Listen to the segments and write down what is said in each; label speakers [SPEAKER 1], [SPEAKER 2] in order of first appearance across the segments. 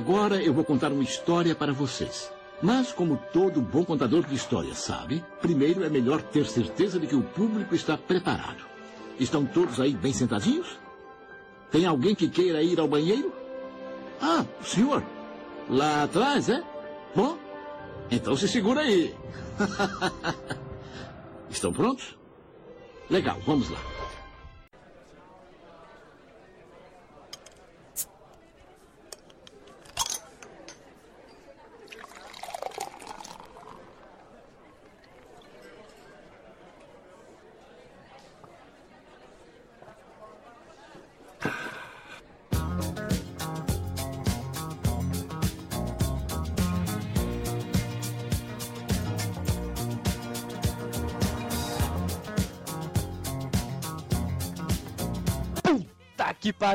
[SPEAKER 1] Agora eu vou contar uma história para vocês. Mas, como todo bom contador de histórias sabe, primeiro é melhor ter certeza de que o público está preparado. Estão todos aí bem sentadinhos? Tem alguém que queira ir ao banheiro? Ah, senhor. Lá atrás, é? Bom, então se segura aí. Estão prontos? Legal, vamos lá.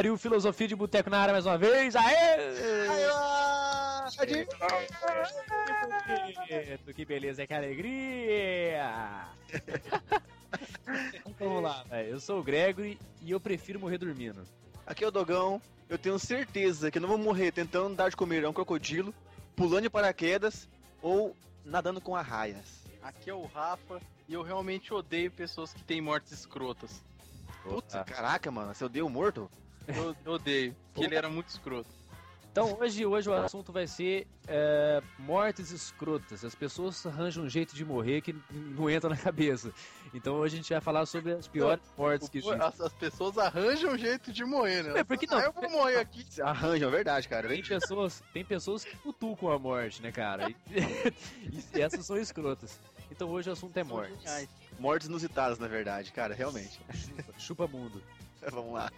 [SPEAKER 2] Pariu, filosofia de boteco na área mais uma vez. Aê! Que que beleza, que alegria! então vamos lá, véio. eu sou o Gregory e eu prefiro morrer dormindo.
[SPEAKER 3] Aqui é o Dogão, eu tenho certeza que não vou morrer tentando dar de comer a um crocodilo, pulando de paraquedas ou nadando com arraias.
[SPEAKER 4] Aqui é o Rafa e eu realmente odeio pessoas que têm mortes escrotas.
[SPEAKER 3] Puta, caraca, mano, você odeia o morto?
[SPEAKER 4] Eu, eu odeio, porque ele era muito escroto.
[SPEAKER 2] Então hoje, hoje o assunto vai ser é, mortes escrotas. As pessoas arranjam um jeito de morrer que não entra na cabeça. Então hoje a gente vai falar sobre as piores mortes que existem.
[SPEAKER 4] As, as, pessoas arranjam um jeito de morrer, né?
[SPEAKER 2] É, porque não?
[SPEAKER 4] Ah, eu vou morrer aqui.
[SPEAKER 3] Arranjam, é verdade, cara.
[SPEAKER 2] Tem pessoas, tem pessoas que cutucam a morte, né, cara? E, e essas são escrotas. Então hoje o assunto é mortes.
[SPEAKER 3] Mortes inusitadas, na verdade, cara, realmente.
[SPEAKER 2] Chupa, chupa mundo.
[SPEAKER 3] Vamos lá.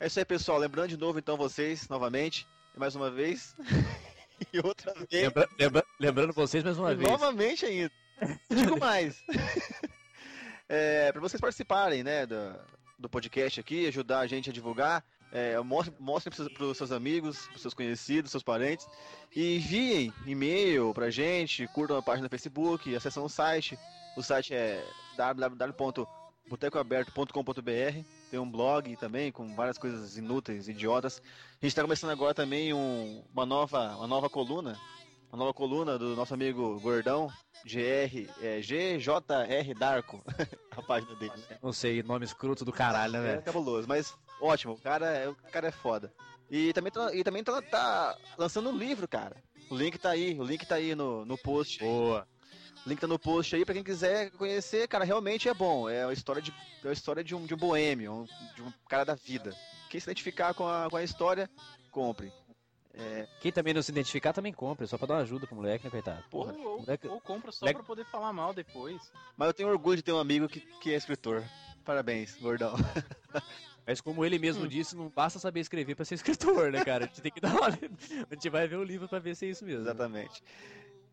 [SPEAKER 3] É isso aí, pessoal. Lembrando de novo, então, vocês, novamente, mais uma vez. e outra vez.
[SPEAKER 2] Lembra, lembra, lembrando vocês mais uma
[SPEAKER 3] e
[SPEAKER 2] vez.
[SPEAKER 3] Novamente ainda. Digo mais. é, para vocês participarem, né, do, do podcast aqui, ajudar a gente a divulgar. É, mostre, mostre para os seus amigos, para seus conhecidos, seus parentes. E enviem e-mail pra gente, curtam a página do Facebook, acessam o site. O site é www.botecoaberto.com.br. Tem um blog também com várias coisas inúteis, idiotas. A gente está começando agora também um, uma, nova, uma nova coluna. Uma nova coluna do nosso amigo Gordão, GR, é, GJR Darko, a página dele. Né?
[SPEAKER 2] Não sei, nome escroto do caralho, né, velho?
[SPEAKER 3] É cabuloso, mas ótimo, o cara, é, o cara é foda. E também, tá, e também tá, tá lançando um livro, cara. O link tá aí, o link tá aí no, no post.
[SPEAKER 2] Boa.
[SPEAKER 3] Link tá no post aí pra quem quiser conhecer, cara, realmente é bom. É a história de, é a história de um, de um boêmio, de um cara da vida. Quem se identificar com a, com a história, compre.
[SPEAKER 2] É... Quem também não se identificar também compra, só pra dar uma ajuda pro moleque, né, coitado?
[SPEAKER 4] Porra, ou, moleque... ou compra só moleque... pra poder falar mal depois.
[SPEAKER 3] Mas eu tenho orgulho de ter um amigo que, que é escritor. Parabéns, gordão.
[SPEAKER 2] Mas como ele mesmo hum. disse, não basta saber escrever para ser escritor, né, cara? A gente tem que dar uma... A gente vai ver o livro para ver se é isso mesmo.
[SPEAKER 3] Exatamente.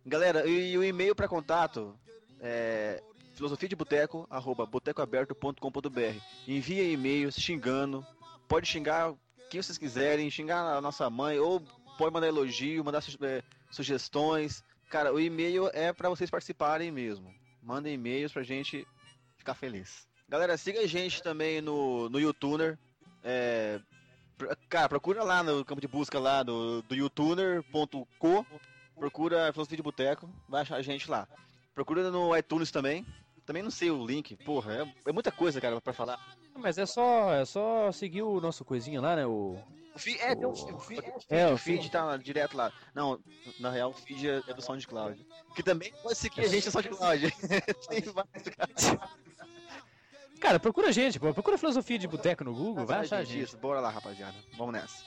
[SPEAKER 3] Galera, e o e-mail para contato é filosofia de boteco, arroba botecoaberto.com.br. Envia e-mail xingando, pode xingar quem vocês quiserem, xingar a nossa mãe, ou pode mandar elogio, mandar é, sugestões. Cara, o e-mail é para vocês participarem mesmo. Mandem e-mails pra gente ficar feliz. Galera, siga a gente também no, no YouTuner. É, cara, procura lá no campo de busca lá do, do youtuner.co. Procura Filosofia de Boteco, vai achar a gente lá. Procura no iTunes também. Também não sei o link, porra, é, é muita coisa, cara, pra falar.
[SPEAKER 2] Mas é só, é só seguir o nosso coisinha lá, né? O,
[SPEAKER 3] o feed, é, o... o feed, é, o feed tá direto lá. Não, na real, o feed é, é do SoundCloud. Que também pode seguir a gente no SoundCloud. Tem vários, cara.
[SPEAKER 2] Cara, procura a gente, pô. Procura filosofia de boteco no Google, vai achar a gente. Isso,
[SPEAKER 3] bora lá, rapaziada. Vamos nessa.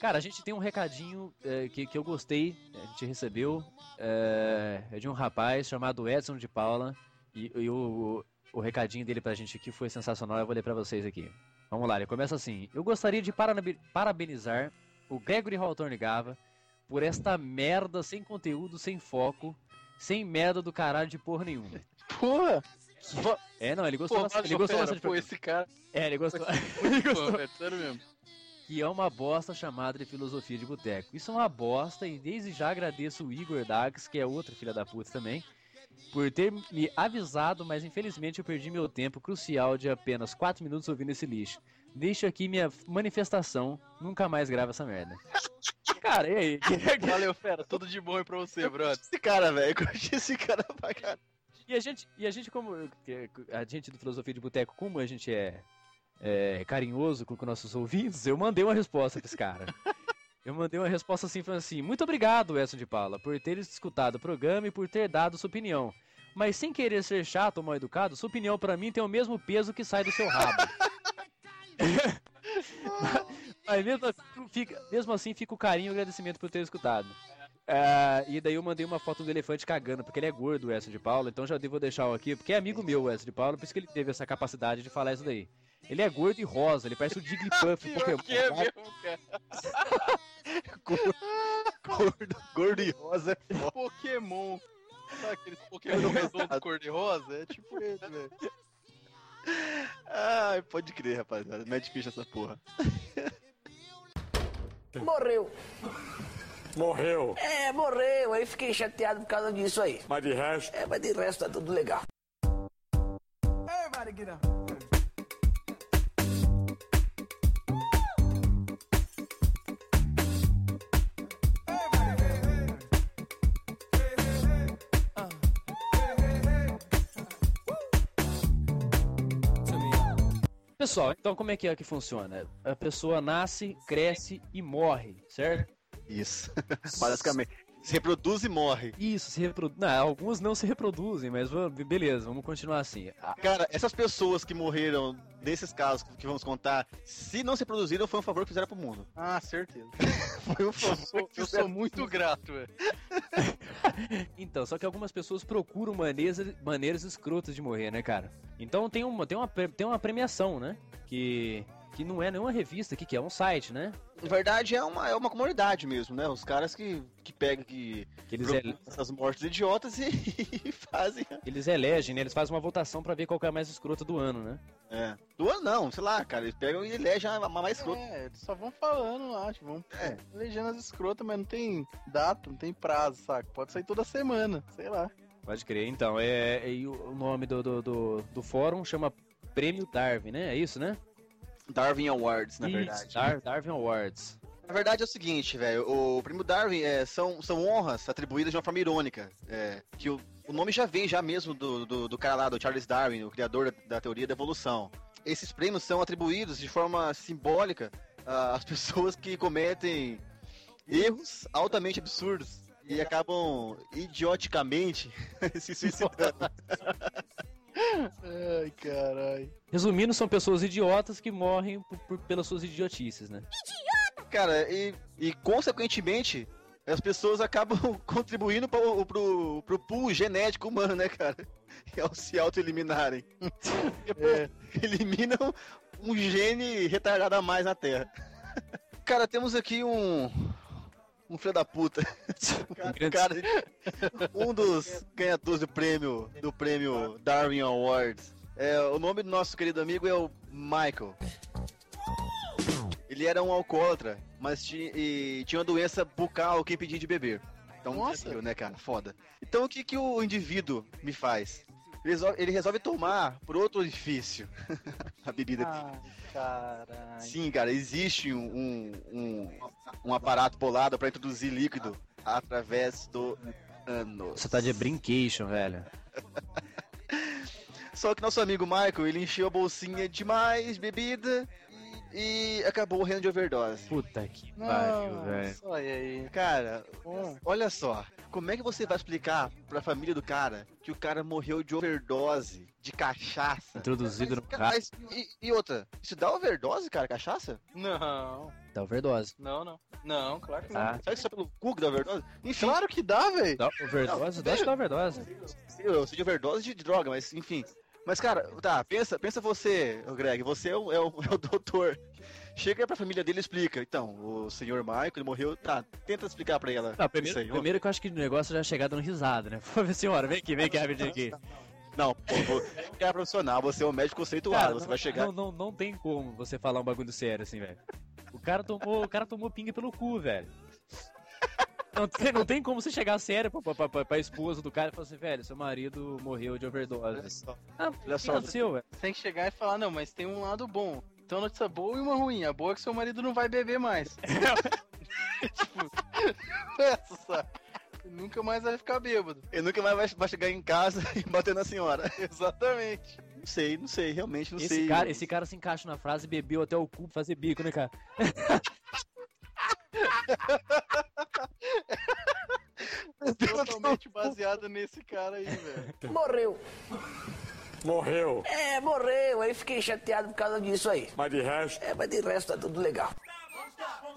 [SPEAKER 2] Cara, a gente tem um recadinho é, que, que eu gostei, a gente recebeu. É, é, de um rapaz chamado Edson de Paula. E, e o, o, recadinho dele pra gente aqui foi sensacional, eu vou ler pra vocês aqui. Vamos lá, ele começa assim. Eu gostaria de parabenizar o Gregory Hawthorne Gava por esta merda sem conteúdo, sem foco, sem merda do caralho de porra nenhuma.
[SPEAKER 4] Porra!
[SPEAKER 2] É, não, ele gostou
[SPEAKER 4] Pô,
[SPEAKER 2] bastante. Ele gostou bastante.
[SPEAKER 4] Pô, esse cara.
[SPEAKER 2] É, ele gostou. ele gostou.
[SPEAKER 4] Pô, é sério mesmo.
[SPEAKER 2] Que é uma bosta chamada de filosofia de boteco. Isso é uma bosta e desde já agradeço o Igor Dags, que é outro filho da puta também, por ter me avisado, mas infelizmente eu perdi meu tempo crucial de apenas 4 minutos ouvindo esse lixo. Deixo aqui minha manifestação, nunca mais grava essa merda. Cara, e aí?
[SPEAKER 4] Valeu, fera. Tudo de bom aí pra você, brother.
[SPEAKER 3] Esse cara, velho, curti esse cara pra caralho.
[SPEAKER 2] E a gente, e a gente como a gente do Filosofia de Boteco, como a gente é, é carinhoso com, com nossos ouvintes, eu mandei uma resposta pra esse cara. Eu mandei uma resposta assim, falando assim, muito obrigado, Edson de Paula, por ter escutado o programa e por ter dado sua opinião. Mas sem querer ser chato ou mal educado, sua opinião pra mim tem o mesmo peso que sai do seu rabo. Mas mesmo assim, fica, mesmo assim fica o carinho e o agradecimento por ter escutado. Ah, e daí eu mandei uma foto do elefante cagando, porque ele é gordo, o Edson de Paula, então já devo deixar aqui, porque é amigo meu, o Edson de Paula, por isso que ele teve essa capacidade de falar isso daí. Ele é gordo e rosa, ele parece o Jigglypuff Pokémon.
[SPEAKER 4] Pior que é mesmo, cara.
[SPEAKER 3] Gordo, gordo e rosa é foda.
[SPEAKER 4] Pokémon. Sabe aqueles Pokémon redondo cor-de-rosa? É tipo ele, velho.
[SPEAKER 3] Ai, pode crer, rapaziada. Não é difícil essa porra.
[SPEAKER 5] Morreu.
[SPEAKER 6] Morreu.
[SPEAKER 5] É, morreu. Aí fiquei chateado por causa disso aí.
[SPEAKER 6] Mas de resto.
[SPEAKER 5] É, mas de resto tá tudo legal.
[SPEAKER 2] Pessoal, então como é que é que funciona? A pessoa nasce, cresce e morre, certo?
[SPEAKER 3] Isso. Basicamente. Se reproduz e morre.
[SPEAKER 2] Isso, se reproduz. Não, alguns não se reproduzem, mas beleza, vamos continuar assim.
[SPEAKER 3] Cara, essas pessoas que morreram nesses casos que vamos contar, se não se reproduziram, foi um favor que fizeram pro mundo.
[SPEAKER 4] Ah, certeza.
[SPEAKER 3] Foi um
[SPEAKER 4] Eu
[SPEAKER 3] favor
[SPEAKER 4] sou,
[SPEAKER 3] que
[SPEAKER 4] eu sou muito grato, velho.
[SPEAKER 2] Então, só que algumas pessoas procuram maneiras, maneiras escrotas de morrer, né, cara? Então tem uma, tem uma, tem uma premiação, né? Que, que não é nenhuma revista aqui, que é um site, né?
[SPEAKER 3] Na verdade, é uma, é uma comunidade mesmo, né? Os caras que, que pegam que
[SPEAKER 2] Que eles, ele-
[SPEAKER 3] essas mortes idiotas e, e fazem.
[SPEAKER 2] eles elegem, né? Eles fazem uma votação pra ver qual que é a mais escrota do ano, né?
[SPEAKER 3] É. Do ano não, sei lá, cara. Eles pegam e elegem a, a mais escrota.
[SPEAKER 4] É, eles só vão falando lá, tipo, vão
[SPEAKER 3] É.
[SPEAKER 4] elegendo as escrotas, mas não tem data, não tem prazo, saca? Pode sair toda semana, sei lá.
[SPEAKER 2] Pode crer. Então, é, e o o nome do, do, do, do fórum chama Prêmio Darwin, né? É isso, né?
[SPEAKER 3] Darwin Awards, na
[SPEAKER 2] Isso,
[SPEAKER 3] verdade.
[SPEAKER 2] Dar- Darwin Awards.
[SPEAKER 3] Na verdade é o seguinte, velho. O prêmio Darwin é, são, são honras atribuídas de uma forma irônica. É, que o, o nome já vem já mesmo do, do, do cara lá, do Charles Darwin, o criador da, da teoria da evolução. Esses prêmios são atribuídos de forma simbólica às pessoas que cometem erros altamente absurdos e acabam idioticamente se suicidando.
[SPEAKER 4] Ai, caralho.
[SPEAKER 2] Resumindo, são pessoas idiotas que morrem por- por- pelas suas idiotices, né?
[SPEAKER 3] Cara, e, e consequentemente, as pessoas acabam contribuindo pro, pro, pro pool genético humano, né, cara? Ao se auto-eliminarem. É, eliminam um gene retardado a mais na Terra. Cara, temos aqui um. Um filho da puta.
[SPEAKER 2] Um
[SPEAKER 3] Cara, um dos ganhadores do prêmio do prêmio Darwin Awards. É, o nome do nosso querido amigo é o Michael. Ele era um alcoólatra, mas ti- tinha uma doença bucal que impedia de beber. Então,
[SPEAKER 4] Nossa.
[SPEAKER 3] desafio, né, cara? Foda. Então, o que, que o indivíduo me faz? Ele resolve, ele resolve tomar por outro orifício a bebida.
[SPEAKER 4] Ai, caralho.
[SPEAKER 3] Sim, cara, existe um, um, um, um aparato bolado para introduzir líquido através do ânus.
[SPEAKER 2] Você tá de brincation, velho.
[SPEAKER 3] Só que nosso amigo Michael, ele encheu a bolsinha de mais bebida e, acabou morrendo de overdose.
[SPEAKER 2] Puta que pariu, velho.
[SPEAKER 4] Olha aí.
[SPEAKER 3] Cara, olha só, como é que você vai explicar pra família do cara que o cara morreu de overdose, de cachaça?
[SPEAKER 2] Introduzido no
[SPEAKER 3] Mas-
[SPEAKER 2] carro
[SPEAKER 3] mas- e, e outra, isso dá overdose, cara, cachaça?
[SPEAKER 4] Não,
[SPEAKER 2] da overdose.
[SPEAKER 4] não, não. Não, claro que não.
[SPEAKER 2] Ah,
[SPEAKER 3] Sabe que só pelo cu que dá overdose? Enfim,
[SPEAKER 4] Claro que dá, velho.
[SPEAKER 2] dá overdose? Dá que dá overdose.
[SPEAKER 3] eu sei de overdose de droga, mas enfim. Mas, cara, tá, pensa, pensa você, Greg, você é o, é o, é o doutor. Chega pra família dele e explica. Então, o senhor Michael, ele morreu. Tá, tenta explicar pra ela.
[SPEAKER 2] Não, primeiro,
[SPEAKER 3] aí.
[SPEAKER 2] primeiro que eu acho que o negócio já é chegar dando risada, né? Pô, senhora, vem aqui, vem aqui, rapidinho aqui.
[SPEAKER 3] Não, pô, você é profissional, você é um médico conceituado,
[SPEAKER 2] Cara,
[SPEAKER 3] você
[SPEAKER 2] não,
[SPEAKER 3] vai chegar.
[SPEAKER 2] não, não, não tem como você falar um bagulho sério assim, velho. O cara tomou, o cara tomou pinga pelo cu, velho. Não tem, não tem como você chegar sério pra, pra, pra, pra esposa do cara e falar assim, velho, seu marido morreu de
[SPEAKER 3] Olha
[SPEAKER 2] overdose.
[SPEAKER 3] só.
[SPEAKER 2] Ah,
[SPEAKER 3] Olha só,
[SPEAKER 2] aconteceu, velho?
[SPEAKER 4] Você tem que chegar e falar, não, mas tem um lado bom. Então notícia boa e uma ruim. A boa é que seu marido não vai beber mais. tipo, essa, sabe? Nunca mais vai ficar bêbado.
[SPEAKER 3] Ele nunca mais vai, vai chegar em casa e bater na senhora.
[SPEAKER 4] Exatamente.
[SPEAKER 3] Não sei, não sei, realmente não
[SPEAKER 2] Esse
[SPEAKER 3] sei.
[SPEAKER 2] cara, esse cara se encaixa na frase bebeu até o cu pra fazer bico, né, cara?
[SPEAKER 4] Totalmente baseado nesse cara aí, velho.
[SPEAKER 5] Morreu.
[SPEAKER 6] Morreu.
[SPEAKER 5] É, morreu. Aí fiquei chateado por causa disso aí.
[SPEAKER 6] Mas de resto,
[SPEAKER 5] É, mas de resto tá tudo legal.
[SPEAKER 2] Em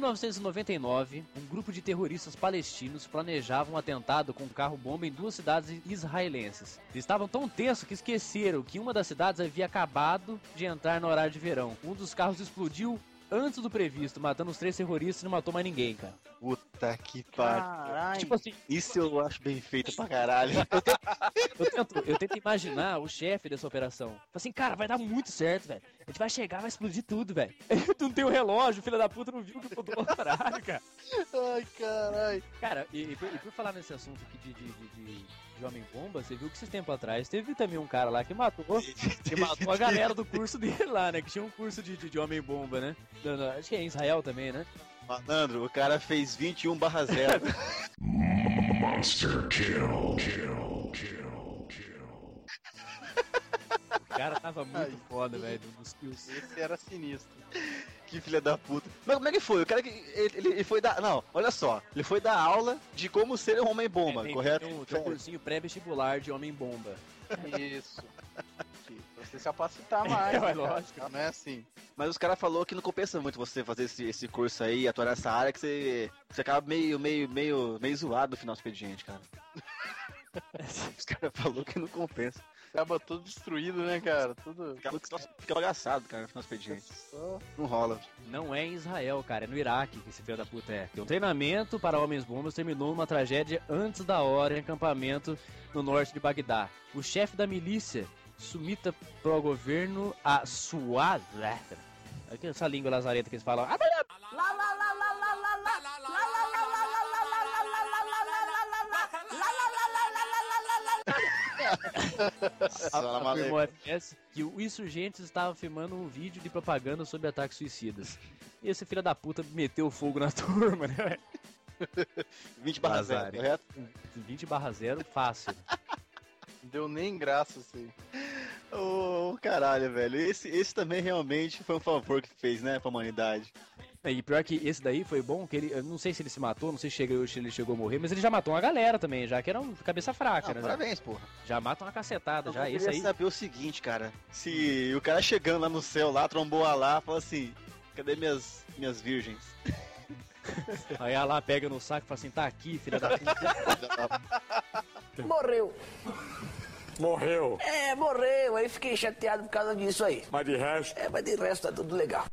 [SPEAKER 2] 1999, um grupo de terroristas palestinos planejava um atentado com um carro-bomba em duas cidades israelenses. Estavam tão tensos que esqueceram que uma das cidades havia acabado de entrar no horário de verão. Um dos carros explodiu antes do previsto, matando os três terroristas e não matou mais ninguém, cara.
[SPEAKER 3] Puta que pariu.
[SPEAKER 4] Caralho.
[SPEAKER 2] Tipo assim,
[SPEAKER 3] Isso eu acho bem feito pra caralho.
[SPEAKER 2] eu tento, eu tento imaginar o chefe dessa operação. Fala assim, cara, vai dar muito certo, velho. A gente vai chegar, vai explodir tudo, velho. Tu não tem o relógio, filho da puta, não viu que mudou o horário, cara.
[SPEAKER 4] Ai, caralho.
[SPEAKER 2] Cara, e, e por, e por falar nesse assunto aqui de, de, de, de- de homem-bomba, você viu que esses tempos atrás teve também um cara lá que matou, que matou a galera do curso dele lá, né? Que tinha um curso de, de, de homem-bomba, né? Não, não, acho que é em Israel também, né?
[SPEAKER 3] Malandro, o cara fez 21 barra 0.
[SPEAKER 2] O cara tava muito foda, velho, dos kills.
[SPEAKER 4] Esse era sinistro.
[SPEAKER 3] Que filha da puta. Mas como é que foi? O cara que. Ele, ele- ele foi dar. Não, olha só. Ele foi dar aula de como ser um homem-bomba,
[SPEAKER 2] É,
[SPEAKER 3] correto?
[SPEAKER 2] Tem um, tem um cursinho pré-vestibular de homem-bomba.
[SPEAKER 4] Isso. Pra você se capacitar mais.
[SPEAKER 2] É,
[SPEAKER 4] né,
[SPEAKER 2] lógico.
[SPEAKER 4] Não é assim.
[SPEAKER 3] Mas os caras falaram que não compensa muito você fazer esse, esse curso aí, atuar nessa área, que você, você acaba meio, meio, meio, meio zoado no final do expediente, cara. Os caras falaram que não compensa.
[SPEAKER 4] Acaba tudo destruído, né, cara? Tudo.
[SPEAKER 3] Acaba que fica bagaçado, cara, no expediente.
[SPEAKER 4] Só...
[SPEAKER 3] Não rola.
[SPEAKER 2] Não é em Israel, cara, é no Iraque que esse filho da puta é. O treinamento para homens bombas terminou numa tragédia antes da hora em acampamento no norte de Bagdá. O chefe da milícia, sumita pro governo, a Suad. Essa língua lazareta que eles falam. "Ah, afirmou a FS que os insurgentes estavam filmando um vídeo de propaganda sobre ataques suicidas. E esse filho da puta meteu fogo na turma, né? velho?
[SPEAKER 3] 20 barra 0,
[SPEAKER 2] Lazare.
[SPEAKER 3] correto?
[SPEAKER 2] 20 barra 0, fácil.
[SPEAKER 4] Não deu nem graça assim.
[SPEAKER 3] Ô, caralho, velho. Esse, esse também realmente foi um favor que fez, né, pra humanidade.
[SPEAKER 2] E pior que esse daí foi bom, que ele. Eu não sei se ele se matou, não sei se, chegou, se ele chegou a morrer, mas ele já matou uma galera também, já que era um cabeça fraca,
[SPEAKER 3] Ah,
[SPEAKER 2] né?
[SPEAKER 3] parabéns, porra.
[SPEAKER 2] Já mata uma cacetada,
[SPEAKER 3] Eu
[SPEAKER 2] já. Esse
[SPEAKER 3] queria
[SPEAKER 2] aí.
[SPEAKER 3] saber o seguinte, cara. Se o cara chegando lá no céu, lá, trombou a lá, falou assim: cadê minhas, minhas virgens?
[SPEAKER 2] Aí ela lá pega no saco e fala assim: tá aqui, filha da puta.
[SPEAKER 5] Morreu.
[SPEAKER 6] morreu.
[SPEAKER 5] É, morreu. Aí fiquei chateado por causa disso aí.
[SPEAKER 6] Mas de resto,
[SPEAKER 5] É, mas de resto tá tudo legal.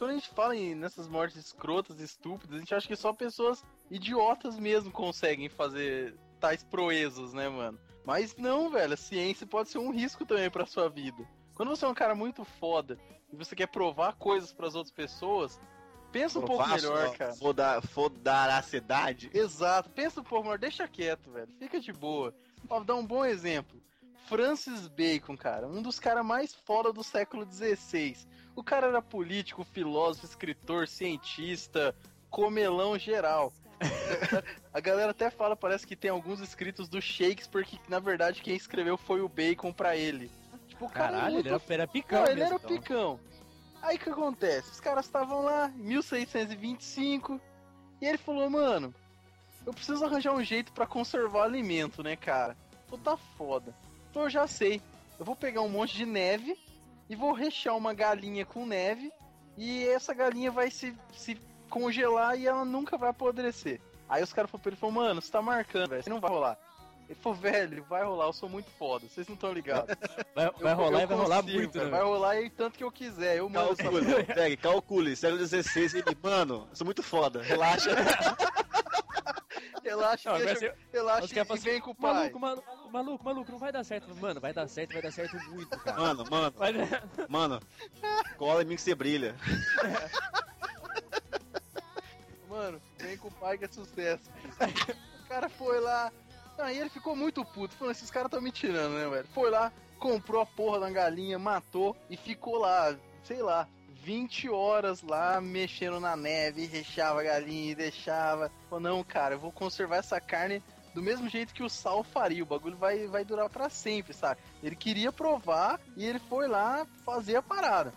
[SPEAKER 4] Quando a gente fala em, nessas mortes escrotas, estúpidas, a gente acha que só pessoas idiotas mesmo conseguem fazer tais proezas, né, mano? Mas não, velho, a ciência pode ser um risco também pra sua vida. Quando você é um cara muito foda e você quer provar coisas pras outras pessoas, pensa um pouco melhor, cara.
[SPEAKER 3] Foda, fodaracidade.
[SPEAKER 4] Exato, pensa um pouco melhor, deixa quieto, velho. Fica de boa. Ó, vou dar um bom exemplo. Francis Bacon, cara, um dos caras mais foda do século XVI. O cara era político, filósofo, escritor, cientista, comelão geral. A galera até fala, parece que tem alguns escritos do Shakespeare que, na verdade, quem escreveu foi o Bacon pra ele. Tipo, o cara é
[SPEAKER 2] Caralho,
[SPEAKER 4] muito
[SPEAKER 2] ele era, era picão.
[SPEAKER 4] não, ele era o
[SPEAKER 2] então.
[SPEAKER 4] picão. Aí o que acontece? Os caras estavam lá, 1625, e ele falou, mano, eu preciso arranjar um jeito pra conservar alimento, né, cara? Pô, tá foda. Então eu já sei. Eu vou pegar um monte de neve e vou rechear uma galinha com neve, e essa galinha vai se, se congelar e ela nunca vai apodrecer. Aí os caras falaram pra ele, falou, mano, você tá marcando, velho, você não vai rolar. Ele falou, velho, vai rolar, eu sou muito foda, vocês não estão ligados.
[SPEAKER 2] Vai, vai rolar
[SPEAKER 4] Eu
[SPEAKER 2] e vai rolar
[SPEAKER 4] consigo,
[SPEAKER 2] muito,
[SPEAKER 4] velho,
[SPEAKER 2] né?
[SPEAKER 4] Vai rolar e tanto que eu quiser, eu mando essa
[SPEAKER 3] Calcule, pegue, calcule, século XVI, ele, mano, eu sou muito foda, relaxa.
[SPEAKER 4] Relaxa,
[SPEAKER 2] Não,
[SPEAKER 4] deixa, relaxa e
[SPEAKER 2] falam
[SPEAKER 4] vem
[SPEAKER 2] assim,
[SPEAKER 4] com o pai.
[SPEAKER 2] maluco, maluco, maluco, maluco, não vai dar certo. Mano, vai dar certo, vai dar certo muito, cara.
[SPEAKER 3] Mano, mano,
[SPEAKER 2] Vai-
[SPEAKER 3] mano, cola em mim que você brilha.
[SPEAKER 4] Mano, vem com o pai que é sucesso. o cara foi lá. Aí ele ficou muito puto. Falando, esses caras tão me tirando, né, velho? Foi lá, comprou a porra da galinha, matou e ficou lá, sei lá, 20 horas lá mexendo na neve, recheava a galinha e deixava. Falou, não, cara, eu vou conservar essa carne do mesmo jeito que o sal faria. O bagulho vai, vai durar pra sempre, sabe? Ele queria provar e ele foi lá fazer a parada.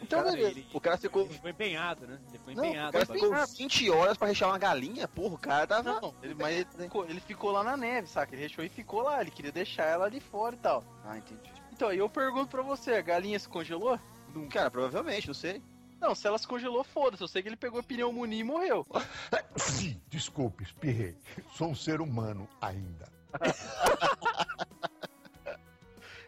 [SPEAKER 4] Então,
[SPEAKER 2] Cara,
[SPEAKER 4] beleza.
[SPEAKER 2] ele,
[SPEAKER 3] O cara ficou,
[SPEAKER 2] ele ficou empenhado, né? Ele ficou
[SPEAKER 4] Não,
[SPEAKER 3] o
[SPEAKER 2] empenhado.
[SPEAKER 3] cara ficou
[SPEAKER 2] bagulho.
[SPEAKER 3] 20 horas pra rechear uma galinha, porra, o cara tava...
[SPEAKER 4] Não, ele, mas ele ficou, ele ficou lá na neve, saca? Ele rechou e ficou lá. Ele queria deixar ela ali fora e tal.
[SPEAKER 3] Ah, entendi.
[SPEAKER 4] Então, aí eu pergunto pra você, a galinha se congelou?
[SPEAKER 3] Não, cara, provavelmente, não sei.
[SPEAKER 4] Não, se ela se congelou, foda-se. Eu sei que ele pegou pneumonia e morreu.
[SPEAKER 7] Sim, desculpe, espirrei. Sou um ser humano ainda.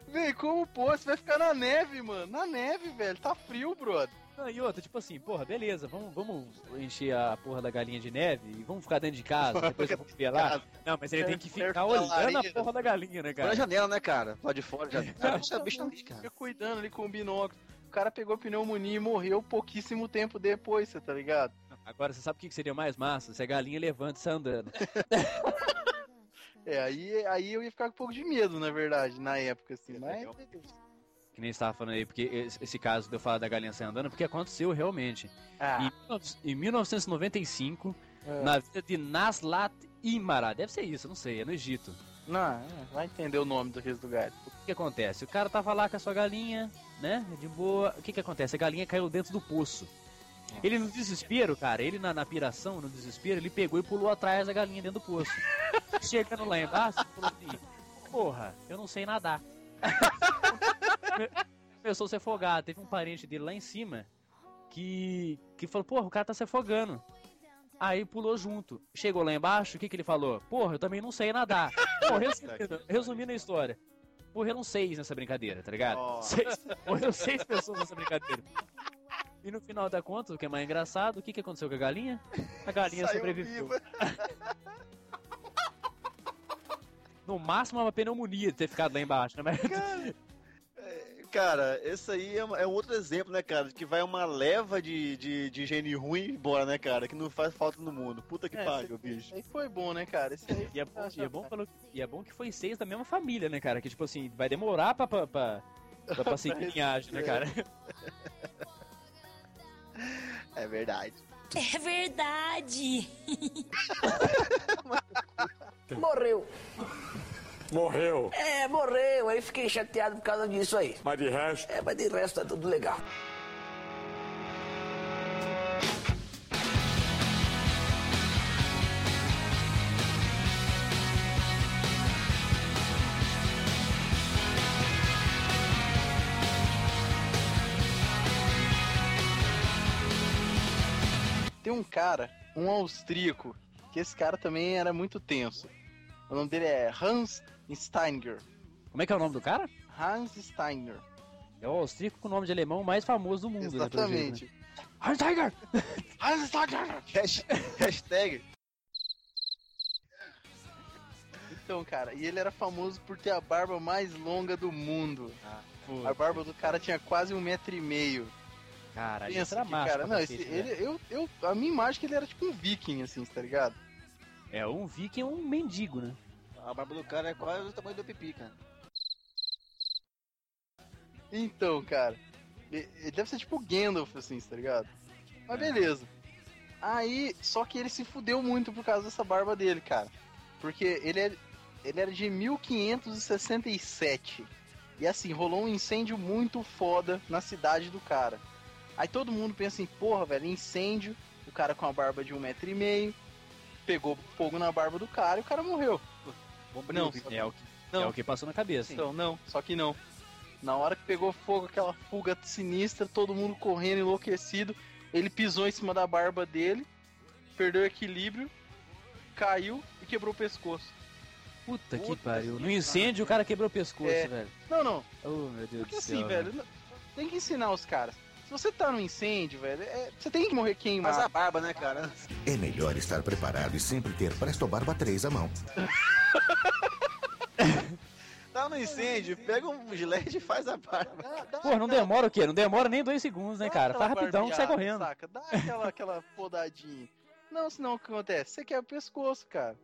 [SPEAKER 4] Vem, como pô? Você vai ficar na neve, mano. Na neve, velho. Tá frio, brother.
[SPEAKER 2] Não, e outra, tipo assim, porra, beleza, vamos, vamos encher a porra da galinha de neve e vamos ficar dentro de casa, depois eu vou ver lá. Não, mas ele tem que ficar olhando a porra da galinha, né,
[SPEAKER 3] Foi na
[SPEAKER 2] cara?
[SPEAKER 3] janela, né, cara? Lá de fora, já. Cara, deixa a bicha ali, cara.
[SPEAKER 4] Fica cuidando ali com o binóculo. O cara pegou pneumonia e morreu pouquíssimo tempo depois, você tá ligado?
[SPEAKER 2] Agora, você sabe o que que seria mais massa? Se a galinha levanta e sai andando.
[SPEAKER 4] É, aí, aí eu ia ficar com um pouco de medo, na verdade, na época, assim. Mas.
[SPEAKER 2] Que nem você tava falando aí, porque esse, esse caso de eu falar da galinha sair andando, porque aconteceu realmente.
[SPEAKER 4] Ah,
[SPEAKER 2] Em, 19 em 1995,
[SPEAKER 4] É.
[SPEAKER 2] na vida de Naslat Imara, deve ser isso, não sei, é no Egito.
[SPEAKER 4] não, é, vai entender o nome daqueles lugares.
[SPEAKER 2] O que, que acontece? O cara tava lá com a sua galinha, né? De boa. O que que acontece? A galinha caiu dentro do poço. Ele no desespero, cara, ele na, na piração, no desespero, ele pegou e pulou atrás da galinha dentro do poço. Chegando lá embaixo, falou assim: Porra, eu não sei nadar. Começou a se afogar. Teve um parente dele lá em cima que, que falou: Porra, o cara tá se afogando. Aí pulou junto. Chegou lá embaixo, o que, que ele falou? Porra, eu também não sei nadar. Bom, resumindo, resumindo a história. Morreram seis nessa brincadeira, tá ligado?
[SPEAKER 3] Ó.
[SPEAKER 2] Seis, morreram seis pessoas nessa brincadeira. E no final da conta, o que é mais engraçado, o que, que aconteceu com a galinha? A galinha
[SPEAKER 3] Saiu
[SPEAKER 2] sobreviveu. No máximo uma pneumonia de ter ficado lá embaixo, né? Mas
[SPEAKER 3] Cara, esse aí é, é um outro exemplo, né, cara? Que vai uma leva de, de, de gene ruim embora, né, cara? Que não faz falta no mundo. Puta que
[SPEAKER 4] É,
[SPEAKER 3] pariu, bicho.
[SPEAKER 4] Aí foi bom, né, cara? Esse aí.
[SPEAKER 2] E é, bom, e, é bom pelo- e é bom que foi seis da mesma família, né, cara? Que tipo assim, vai demorar pra, pra, pra, pra, pra seguir linhagem, né, cara?
[SPEAKER 3] É verdade.
[SPEAKER 8] É verdade.
[SPEAKER 5] Morreu.
[SPEAKER 6] Morreu.
[SPEAKER 5] É, morreu. Aí fiquei chateado por causa disso aí.
[SPEAKER 6] Mas de resto,
[SPEAKER 5] É, mas de resto tá tudo legal.
[SPEAKER 4] Tem um cara, um austríaco, que esse cara também era muito tenso. O nome dele é Hans Steinger.
[SPEAKER 2] Como é que é o nome do cara?
[SPEAKER 4] Hans Steiner.
[SPEAKER 2] É o austríaco com o nome de alemão mais famoso do mundo, né, jeito,
[SPEAKER 4] Exatamente.
[SPEAKER 2] né? Hans Tiger!
[SPEAKER 4] Hans Steiner!
[SPEAKER 3] Hash- Hashtag.
[SPEAKER 4] Então, cara, e ele era famoso por ter a barba mais longa do mundo.
[SPEAKER 2] Pô,
[SPEAKER 4] A barba do cara tinha quase um metro e meio.
[SPEAKER 2] Caralho, isso
[SPEAKER 4] Pensa
[SPEAKER 2] era
[SPEAKER 4] que,
[SPEAKER 2] massa
[SPEAKER 4] cara, não, esse,
[SPEAKER 2] né?
[SPEAKER 4] ele, eu, eu, a minha imagem é que ele era tipo um viking, assim, tá ligado?
[SPEAKER 2] É um viking é um mendigo, né?
[SPEAKER 3] A barba do cara é quase o tamanho do pipi, cara.
[SPEAKER 4] Então, cara, ele deve ser tipo Gandalf, assim, tá ligado? Mas beleza. Aí, só que ele se fudeu muito por causa dessa barba dele, cara. Porque ele, é, ele era de 1567. E assim, rolou um incêndio muito foda na cidade do cara. Aí todo mundo pensa assim, porra, velho, incêndio, o cara com a barba de um metro e meio, pegou fogo na barba do cara e o cara morreu. Não, só que-
[SPEAKER 2] É o que,
[SPEAKER 4] não.
[SPEAKER 2] é o que passou na cabeça.
[SPEAKER 4] então, não, só que não. Na hora que pegou fogo, aquela fuga sinistra, todo mundo correndo, enlouquecido, Ele pisou em cima da barba dele, perdeu o equilíbrio, caiu e quebrou o pescoço.
[SPEAKER 2] Puta que
[SPEAKER 4] Puta
[SPEAKER 2] pariu.
[SPEAKER 4] que
[SPEAKER 2] No incêndio o cara quebrou o pescoço,
[SPEAKER 4] É.
[SPEAKER 2] velho.
[SPEAKER 4] Não, não.
[SPEAKER 2] Oh, meu Deus
[SPEAKER 4] Porque
[SPEAKER 2] do céu.
[SPEAKER 4] assim, velho, n- tem que ensinar os caras. Você tá no incêndio, velho, é- você tem que morrer
[SPEAKER 3] Mas
[SPEAKER 4] queimado.
[SPEAKER 3] a barba, né, cara?
[SPEAKER 9] É melhor estar preparado e sempre ter Presto Barba 3 à mão.
[SPEAKER 3] Tá no incêndio, pega um gilete e faz a barba.
[SPEAKER 4] Dá- dá
[SPEAKER 2] Pô, não demora o quê? Não demora nem dois segundos, né, cara? Faz
[SPEAKER 4] aquela
[SPEAKER 2] rapidão que sai correndo.
[SPEAKER 4] Saca? Dá aquela, aquela podadinha. Não, senão o que acontece? Você quebra o pescoço, cara.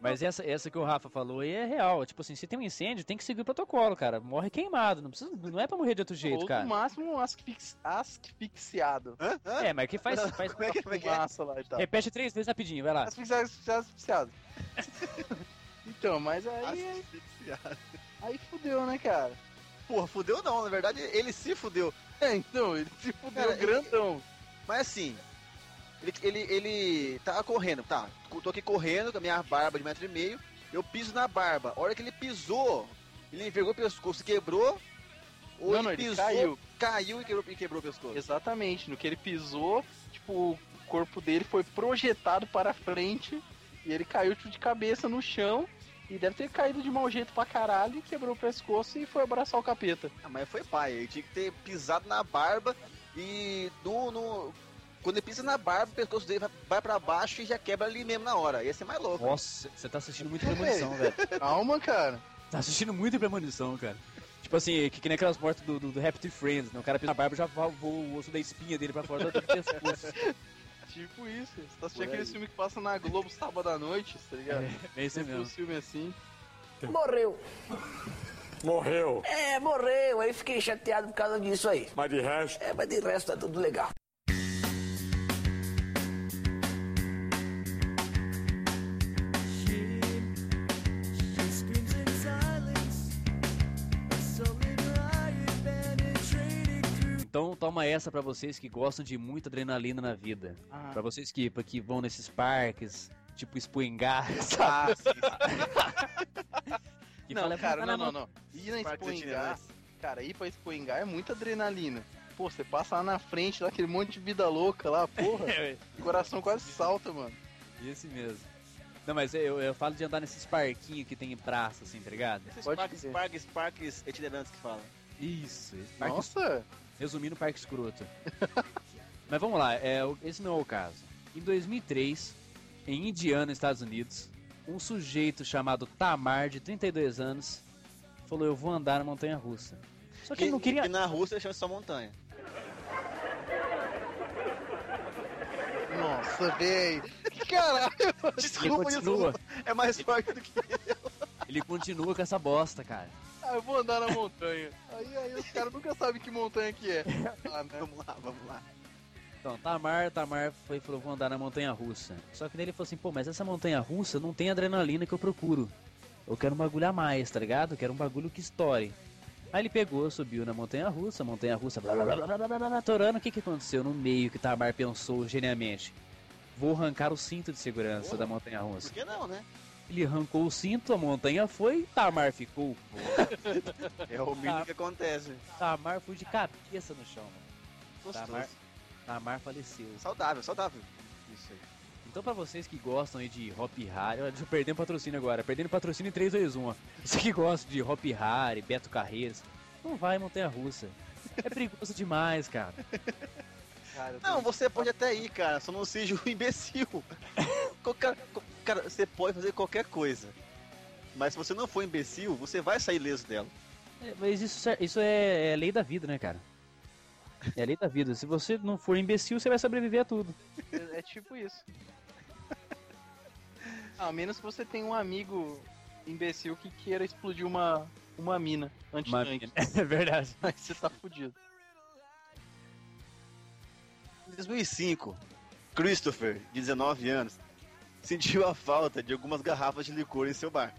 [SPEAKER 2] Mas essa, essa que o Rafa falou aí é real. Tipo assim, se tem um incêndio, tem que seguir o protocolo, cara. Morre queimado. Não, precisa, não é pra morrer de outro jeito,
[SPEAKER 4] Ou
[SPEAKER 2] cara.
[SPEAKER 4] no máximo asfix, asfixiado.
[SPEAKER 3] Hã? Hã?
[SPEAKER 2] É, mas que faz. faz...
[SPEAKER 3] Como é que, como é, que é?
[SPEAKER 4] Lá e tal.
[SPEAKER 2] Repete três vezes rapidinho, vai lá.
[SPEAKER 4] Asfixiado, asfixiado, asfixiado. então, mas aí,
[SPEAKER 3] Asfixiado.
[SPEAKER 4] aí fudeu, né, cara?
[SPEAKER 3] Porra, fudeu não, na verdade ele se fudeu.
[SPEAKER 4] É, então, ele se fudeu
[SPEAKER 3] Cara,
[SPEAKER 4] grandão.
[SPEAKER 3] Mas assim, ele, ele, ele tava correndo, tá? Tô aqui correndo com a minha barba de metro e meio. Eu piso na barba. A hora que ele pisou, ele envergou o pescoço, quebrou. Ou
[SPEAKER 4] Não,
[SPEAKER 3] ele
[SPEAKER 4] não, ele
[SPEAKER 3] pisou,
[SPEAKER 4] caiu.
[SPEAKER 3] caiu e quebrou, e quebrou o pescoço.
[SPEAKER 4] Exatamente, no que ele pisou, tipo, o corpo dele foi projetado para frente e ele caiu tipo, de cabeça no chão e deve ter caído de mau jeito pra caralho, quebrou o pescoço e foi abraçar o capeta.
[SPEAKER 3] Ah, mas foi pai, ele tinha que ter pisado na barba e no, no- quando ele pisa na barba, o pescoço dele vai, vai pra baixo e já quebra ali mesmo na hora. Ia ser mais louco.
[SPEAKER 2] Nossa, você tá assistindo muito premonição, velho.
[SPEAKER 4] Calma, cara.
[SPEAKER 2] Tá assistindo muito premonição, cara. Tipo assim, que, que nem aquelas mortes do, do, do Happy Friends, né? O cara pisa na barba e já voa o osso da espinha dele pra fora do pescoço.
[SPEAKER 4] Tipo isso. Você tá assistindo aquele filme que passa na Globo sábado à noite, tá ligado?
[SPEAKER 2] É isso
[SPEAKER 4] Sempre
[SPEAKER 2] mesmo.
[SPEAKER 4] um filme assim.
[SPEAKER 5] Morreu.
[SPEAKER 6] Morreu.
[SPEAKER 5] É, morreu. Aí fiquei chateado por causa disso aí.
[SPEAKER 6] Mas de resto,
[SPEAKER 5] É, mas de resto tá tudo legal.
[SPEAKER 2] Então toma essa pra vocês que gostam de muita adrenalina na vida.
[SPEAKER 4] Ah.
[SPEAKER 2] Pra vocês que, que vão nesses parques, tipo Expoengar, sabe?
[SPEAKER 3] Ah, sim.
[SPEAKER 2] Que
[SPEAKER 4] não,
[SPEAKER 2] fala,
[SPEAKER 4] cara,
[SPEAKER 2] "Vai
[SPEAKER 4] não, não,
[SPEAKER 2] mão."
[SPEAKER 4] não. Ir na
[SPEAKER 3] itinerantes.
[SPEAKER 4] cara, ir pra Expo Engar é muita adrenalina. Pô, você passa lá na frente, lá aquele monte de vida louca lá, porra.
[SPEAKER 2] É,
[SPEAKER 4] o coração quase salta, mano.
[SPEAKER 2] Esse mesmo. Não, mas eu, eu falo de andar nesses parquinhos que tem em praça, assim, tá ligado?
[SPEAKER 3] Esses
[SPEAKER 4] Pode
[SPEAKER 3] parques, parques, parques itinerantes que falam.
[SPEAKER 2] Isso,
[SPEAKER 4] Nossa!
[SPEAKER 2] Resumindo, parque escroto. mas vamos lá, é, esse não é o caso. Em 2003, em Indiana, Estados Unidos, um sujeito chamado Tamar, de 32 anos, falou: Eu vou andar na montanha russa. Só que ele não queria.
[SPEAKER 3] E na Rússia chama só montanha.
[SPEAKER 4] Nossa, véi! Caralho!
[SPEAKER 3] Desculpa,
[SPEAKER 2] continua.
[SPEAKER 3] desculpa. É mais forte do que
[SPEAKER 2] Ele continua com essa bosta, cara.
[SPEAKER 4] Ah, eu vou andar na montanha. Aí, aí os caras nunca sabem que montanha que é. Ah, né?
[SPEAKER 3] Vamos lá, vamos lá.
[SPEAKER 2] Então, Tamar, Tamar foi, falou, vou andar na montanha russa. Só que daí ele falou assim, pô, mas essa montanha russa não tem adrenalina que eu procuro. Eu quero um bagulho a mais, tá ligado? Eu quero um bagulho que estoure. Aí ele pegou, subiu na montanha russa, montanha russa, blá blá blá blá blá blá, blá, torando. O que que aconteceu no meio que Tamar pensou geniamente? Vou arrancar o cinto de segurança
[SPEAKER 3] Pô.
[SPEAKER 2] da montanha russa.
[SPEAKER 3] Por que não, né?
[SPEAKER 2] Ele arrancou o cinto, a montanha foi, Tamar ficou.
[SPEAKER 3] É o mínimo que acontece.
[SPEAKER 2] Tamar foi de cabeça no chão, mano.
[SPEAKER 3] Gostoso.
[SPEAKER 2] Tamar, Tamar faleceu.
[SPEAKER 3] Saudável, saudável. Isso aí.
[SPEAKER 2] Então pra vocês que gostam aí de Hop Harry, olha, deixa eu perder um patrocínio agora, perdendo patrocínio em 3, 2, 1, ó. Você que gosta de Hop Harry, Beto Carreiras, não vai Montanha Russa. É perigoso demais, cara.
[SPEAKER 4] Cara,
[SPEAKER 3] Não,
[SPEAKER 4] tô-
[SPEAKER 3] você pode até ir, cara, só não seja um imbecil. Qualquer- cara, você pode fazer qualquer coisa. Mas se você não for imbecil, você vai sair leso dela.
[SPEAKER 2] É, mas isso, é- isso é, é lei da vida, né, cara? É a lei da vida. Se você não for imbecil, você vai sobreviver a tudo.
[SPEAKER 4] É, é tipo isso. A menos que você tenha um amigo imbecil que queira explodir uma, uma mina antes
[SPEAKER 2] Uma
[SPEAKER 4] tanque.
[SPEAKER 2] É verdade.
[SPEAKER 4] Aí você tá fudido.
[SPEAKER 3] Em 2005, Christopher, de 19 anos, sentiu a falta de algumas garrafas de licor em seu bar.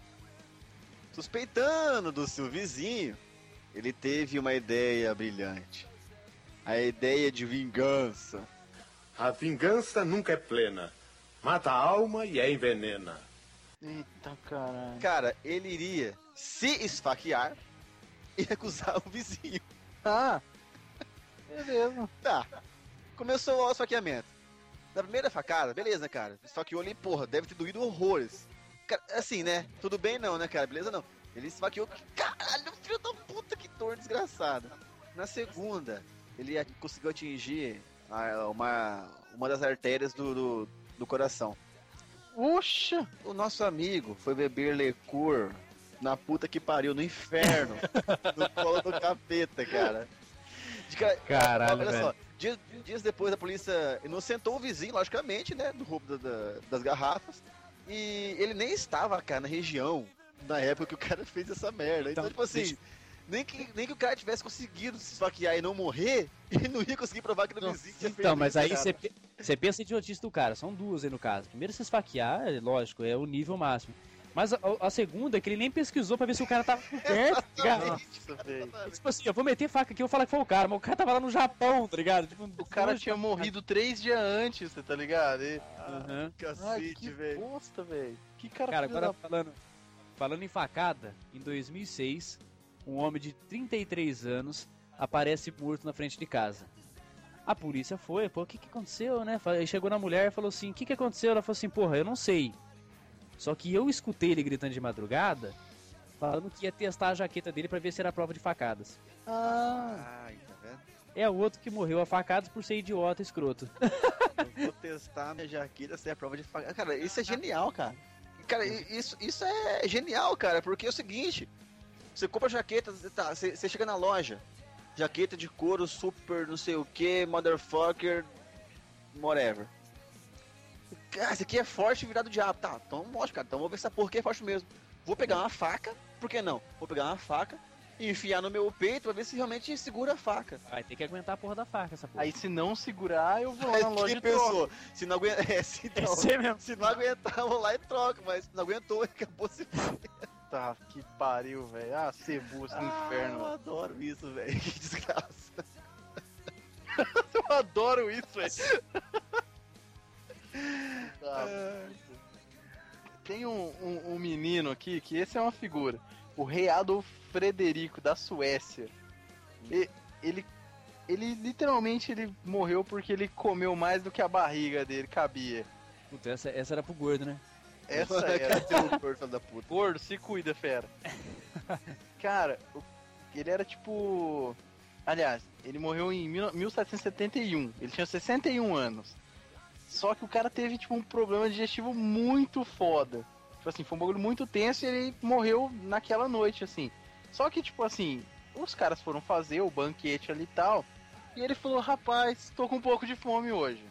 [SPEAKER 3] Suspeitando do seu vizinho, ele teve uma ideia brilhante. A ideia de vingança.
[SPEAKER 10] A vingança nunca é plena. Mata a alma e a envenena.
[SPEAKER 4] Eita caralho.
[SPEAKER 3] Cara, ele iria se esfaquear e acusar o vizinho.
[SPEAKER 4] Ah! Beleza.
[SPEAKER 3] Tá. Começou o esfaqueamento. Na primeira facada, beleza, cara. Esfaqueou ali, porra, deve ter doído horrores. Cara, assim, né? Tudo bem não, né, cara? Beleza não. Ele esfaqueou. Caralho, filho da puta, que dor desgraçada. Na segunda, ele conseguiu atingir a- uma, uma das artérias do, do, do coração.
[SPEAKER 4] Puxa!
[SPEAKER 3] O nosso amigo foi beber lecur na puta que pariu, no inferno. no colo do capeta, cara. De ca-
[SPEAKER 2] Caralho,
[SPEAKER 3] Olha
[SPEAKER 2] velho.
[SPEAKER 3] só, dias, dias depois a polícia inocentou o vizinho, logicamente, né? Do roubo da- da- das garrafas. E ele nem estava, cara, na região na época que o cara fez essa merda. Então,
[SPEAKER 2] Então,
[SPEAKER 3] tipo assim.
[SPEAKER 2] deixa-
[SPEAKER 3] Nem que, nem que o cara tivesse conseguido se esfaquear e não morrer, ele não ia conseguir provar que era o vizinho tinha
[SPEAKER 2] Então, mas aí você pe- você pensa em idiotice do cara, são duas aí no caso. Primeiro, se esfaquear, é lógico, é o nível máximo. Mas a, a segunda é que ele nem pesquisou pra ver se o cara tava perto, tá
[SPEAKER 4] velho.
[SPEAKER 2] Tipo assim, eu vou meter faca aqui, eu vou falar que foi o cara, mas o cara tava lá no Japão, tá ligado? Tipo,
[SPEAKER 4] O cara tinha morrido três dias antes, você tá ligado? E...
[SPEAKER 2] Aham.
[SPEAKER 4] Ai,
[SPEAKER 3] Cacete,
[SPEAKER 4] que
[SPEAKER 3] velho.
[SPEAKER 4] bosta, velho. Que cara,
[SPEAKER 2] Cara, agora
[SPEAKER 4] da-
[SPEAKER 2] falando, falando em facada, em 2006, um homem de 33 anos aparece morto na frente de casa. A polícia foi, pô, o que que aconteceu, né? Aí chegou na mulher e falou assim, o que que aconteceu? Ela falou assim, porra, eu não sei. Só que eu escutei ele gritando de madrugada, falando que ia testar a jaqueta dele pra ver se era prova de facadas.
[SPEAKER 4] Ah,
[SPEAKER 3] Ai, tá vendo?
[SPEAKER 2] É o outro que morreu a facadas por ser idiota e escroto.
[SPEAKER 3] Eu vou testar minha jaqueta sem a prova de faca. Cara, isso é genial, cara. Cara, isso, isso é genial, cara, porque é o seguinte: você compra jaqueta, tá, você, você chega na loja, jaqueta de couro super não sei o que, motherfucker, whatever. Cara, esse aqui é forte virado diabo. Tá, então mostra, cara. Então vou ver se essa porra aqui é forte mesmo. Vou pegar uma faca, por que não? Vou pegar uma faca e enfiar no meu peito pra ver se realmente segura a faca.
[SPEAKER 2] Vai ter que aguentar a porra da faca, essa porra.
[SPEAKER 4] aí se não segurar, eu vou lá na
[SPEAKER 3] Aí
[SPEAKER 4] loja e troco.
[SPEAKER 3] pensou? Se não aguenta. É, se não,
[SPEAKER 2] mesmo.
[SPEAKER 3] se não aguentar, eu vou lá e troco, mas se não aguentou, acabou se
[SPEAKER 4] Tá, que pariu, velho. Ah, cebus no
[SPEAKER 3] Eu
[SPEAKER 4] inferno.
[SPEAKER 3] adoro isso, velho. Que desgraça.
[SPEAKER 4] Eu adoro isso, velho. Tá. Tem um, um- um menino aqui que esse é uma figura. O rei Adolf Frederico da Suécia. E- ele, ele literalmente ele morreu porque ele comeu mais do que a barriga dele cabia.
[SPEAKER 2] Puta, essa, essa era pro gordo, né?
[SPEAKER 4] Essa era.
[SPEAKER 3] Cadê o corpo da puta?
[SPEAKER 4] Gordo, se cuida, fera. Cara, o- ele era tipo. Aliás, ele morreu em mil- 1771. Ele tinha 61 anos. Só que o cara teve, tipo, um problema digestivo muito foda. Tipo assim, foi um bagulho muito tenso e ele morreu naquela noite, assim. Só que, tipo assim, os caras foram fazer o banquete ali e tal. E ele falou, rapaz, tô com um pouco de fome hoje.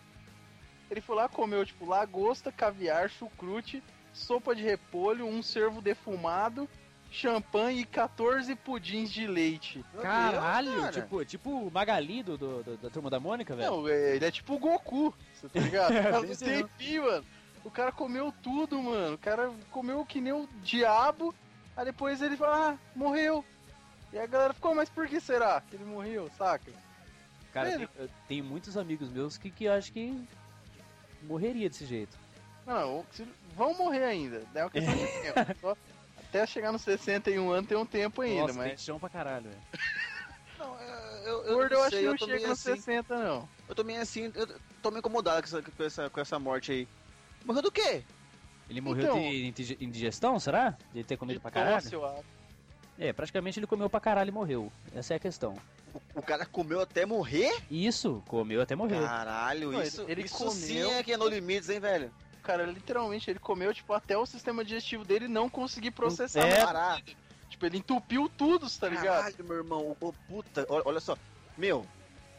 [SPEAKER 4] Ele foi lá, comeu, tipo, lagosta, caviar, chucrute, sopa de repolho, um cervo defumado, champanhe e 14 pudins de leite.
[SPEAKER 2] Caralho,
[SPEAKER 3] cara.
[SPEAKER 2] tipo, tipo o Magali do, do- do- da turma da Mônica, velho.
[SPEAKER 4] Não, é- ele é tipo o Goku, você tá ligado? O cara não tem fim, mano. O cara comeu tudo, mano. O cara comeu que nem o diabo. Aí depois ele fala, ah, morreu. E a galera ficou, mas por que será que ele morreu, saca?
[SPEAKER 2] Cara, tem, eu tenho muitos amigos meus que, que acho que morreria desse jeito.
[SPEAKER 4] Não, se- vão morrer ainda. É uma questão de tempo. Só até chegar nos 61 anos tem um tempo ainda,
[SPEAKER 2] Nossa,
[SPEAKER 4] mas.
[SPEAKER 2] tem chão pra caralho, velho.
[SPEAKER 3] Não, eu, eu,
[SPEAKER 4] Gordo, eu acho que
[SPEAKER 3] eu
[SPEAKER 4] não chega nos
[SPEAKER 3] assim.
[SPEAKER 4] 60, não.
[SPEAKER 3] Eu tô meio assim, eu tô meio incomodado com essa, com essa, com essa morte aí. Morreu do quê?
[SPEAKER 2] Ele morreu
[SPEAKER 4] Então-
[SPEAKER 2] de indige- indigestão, será? De ter comido
[SPEAKER 4] De
[SPEAKER 2] pra caralho?
[SPEAKER 4] tosse, eu acho.
[SPEAKER 2] É, praticamente ele comeu pra caralho e morreu. Essa é a questão.
[SPEAKER 3] O, o cara comeu até morrer?
[SPEAKER 2] Isso, comeu até morrer.
[SPEAKER 3] Caralho,
[SPEAKER 4] Não,
[SPEAKER 3] isso,
[SPEAKER 4] ele- ele
[SPEAKER 3] isso
[SPEAKER 4] comeu-
[SPEAKER 3] sim é que é no limites, hein, velho?
[SPEAKER 4] Cara, literalmente, ele comeu, tipo, até o sistema digestivo dele não conseguir processar.
[SPEAKER 2] É.
[SPEAKER 4] Tipo, ele entupiu tudo, tá ligado?
[SPEAKER 3] Caralho, meu irmão, ô, puta, olha, olha só. Meu,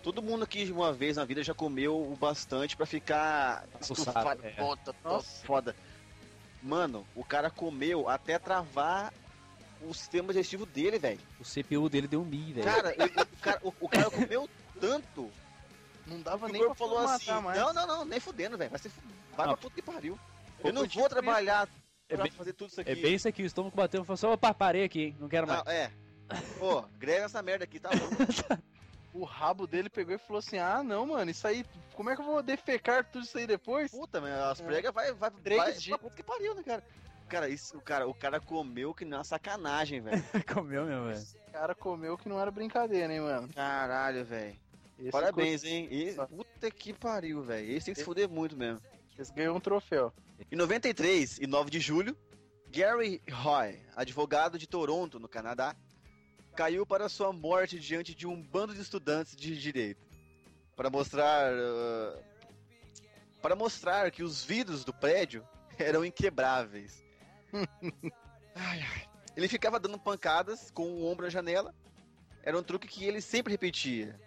[SPEAKER 3] todo mundo aqui uma vez na vida já comeu o bastante pra ficar estufado.
[SPEAKER 2] é.
[SPEAKER 3] Tô
[SPEAKER 4] Nossa.
[SPEAKER 3] foda. Mano, o cara comeu até travar o sistema digestivo dele, velho.
[SPEAKER 2] O CPU dele deu um mi, velho.
[SPEAKER 3] Cara, ele- o, cara, o, o cara comeu tanto
[SPEAKER 4] Não dava nem pra
[SPEAKER 3] falou assim:
[SPEAKER 4] mais.
[SPEAKER 3] Não, não, não, nem fudendo, velho. Vai, se fu- vai
[SPEAKER 2] Não.
[SPEAKER 3] pra puta que pariu. Eu não vou trabalhar
[SPEAKER 2] É
[SPEAKER 3] pra
[SPEAKER 2] bem-
[SPEAKER 3] fazer tudo isso aqui.
[SPEAKER 2] É bem isso aqui, o estômago bateu e falou assim, opa, parei aqui, hein, não quero mais.
[SPEAKER 3] Não, é. Pô, grega essa merda aqui, tá bom.
[SPEAKER 4] O rabo dele pegou e falou assim: Ah, não, mano, isso aí. Como é que eu vou defecar tudo isso aí depois?
[SPEAKER 3] Puta, mas as pregas vai, vai,
[SPEAKER 4] Três
[SPEAKER 3] vai
[SPEAKER 4] dias.
[SPEAKER 3] pra puta que pariu, né, cara? Cara, isso, o cara, o cara comeu que não é uma sacanagem, velho.
[SPEAKER 2] Comeu mesmo, velho.
[SPEAKER 4] O cara comeu que não era brincadeira, hein, mano.
[SPEAKER 3] Caralho, velho.
[SPEAKER 4] Esse
[SPEAKER 3] Parabéns, hein? E, puta que pariu, velho. Esse tem que se fuder muito mesmo.
[SPEAKER 4] Esse ganhou um troféu.
[SPEAKER 3] Em 93 e 9 de julho, Gary Roy, advogado de Toronto, no Canadá, caiu para sua morte diante de um bando de estudantes de direito. Para mostrar. ah, para mostrar que os vidros do prédio eram inquebráveis. Ai, ai. Ele ficava dando pancadas com o ombro na janela. Era um truque que ele sempre repetia.